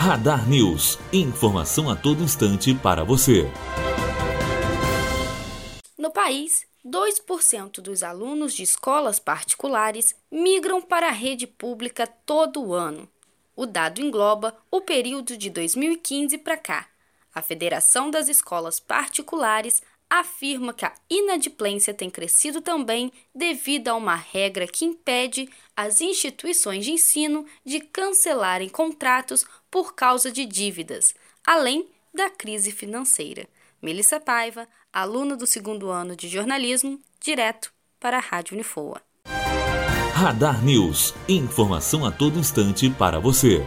Radar News. Informação a todo instante para você. No país, 2% dos alunos de escolas particulares migram para a rede pública todo ano. O dado engloba o período de 2015 para cá. A Federação das Escolas Particulares afirma que a inadimplência tem crescido também devido a uma regra que impede as instituições de ensino de cancelarem contratos por causa de dívidas, além da crise financeira. Melissa Paiva, aluna do segundo ano de jornalismo, direto para a Rádio Unifoa. Radar News. Informação a todo instante para você.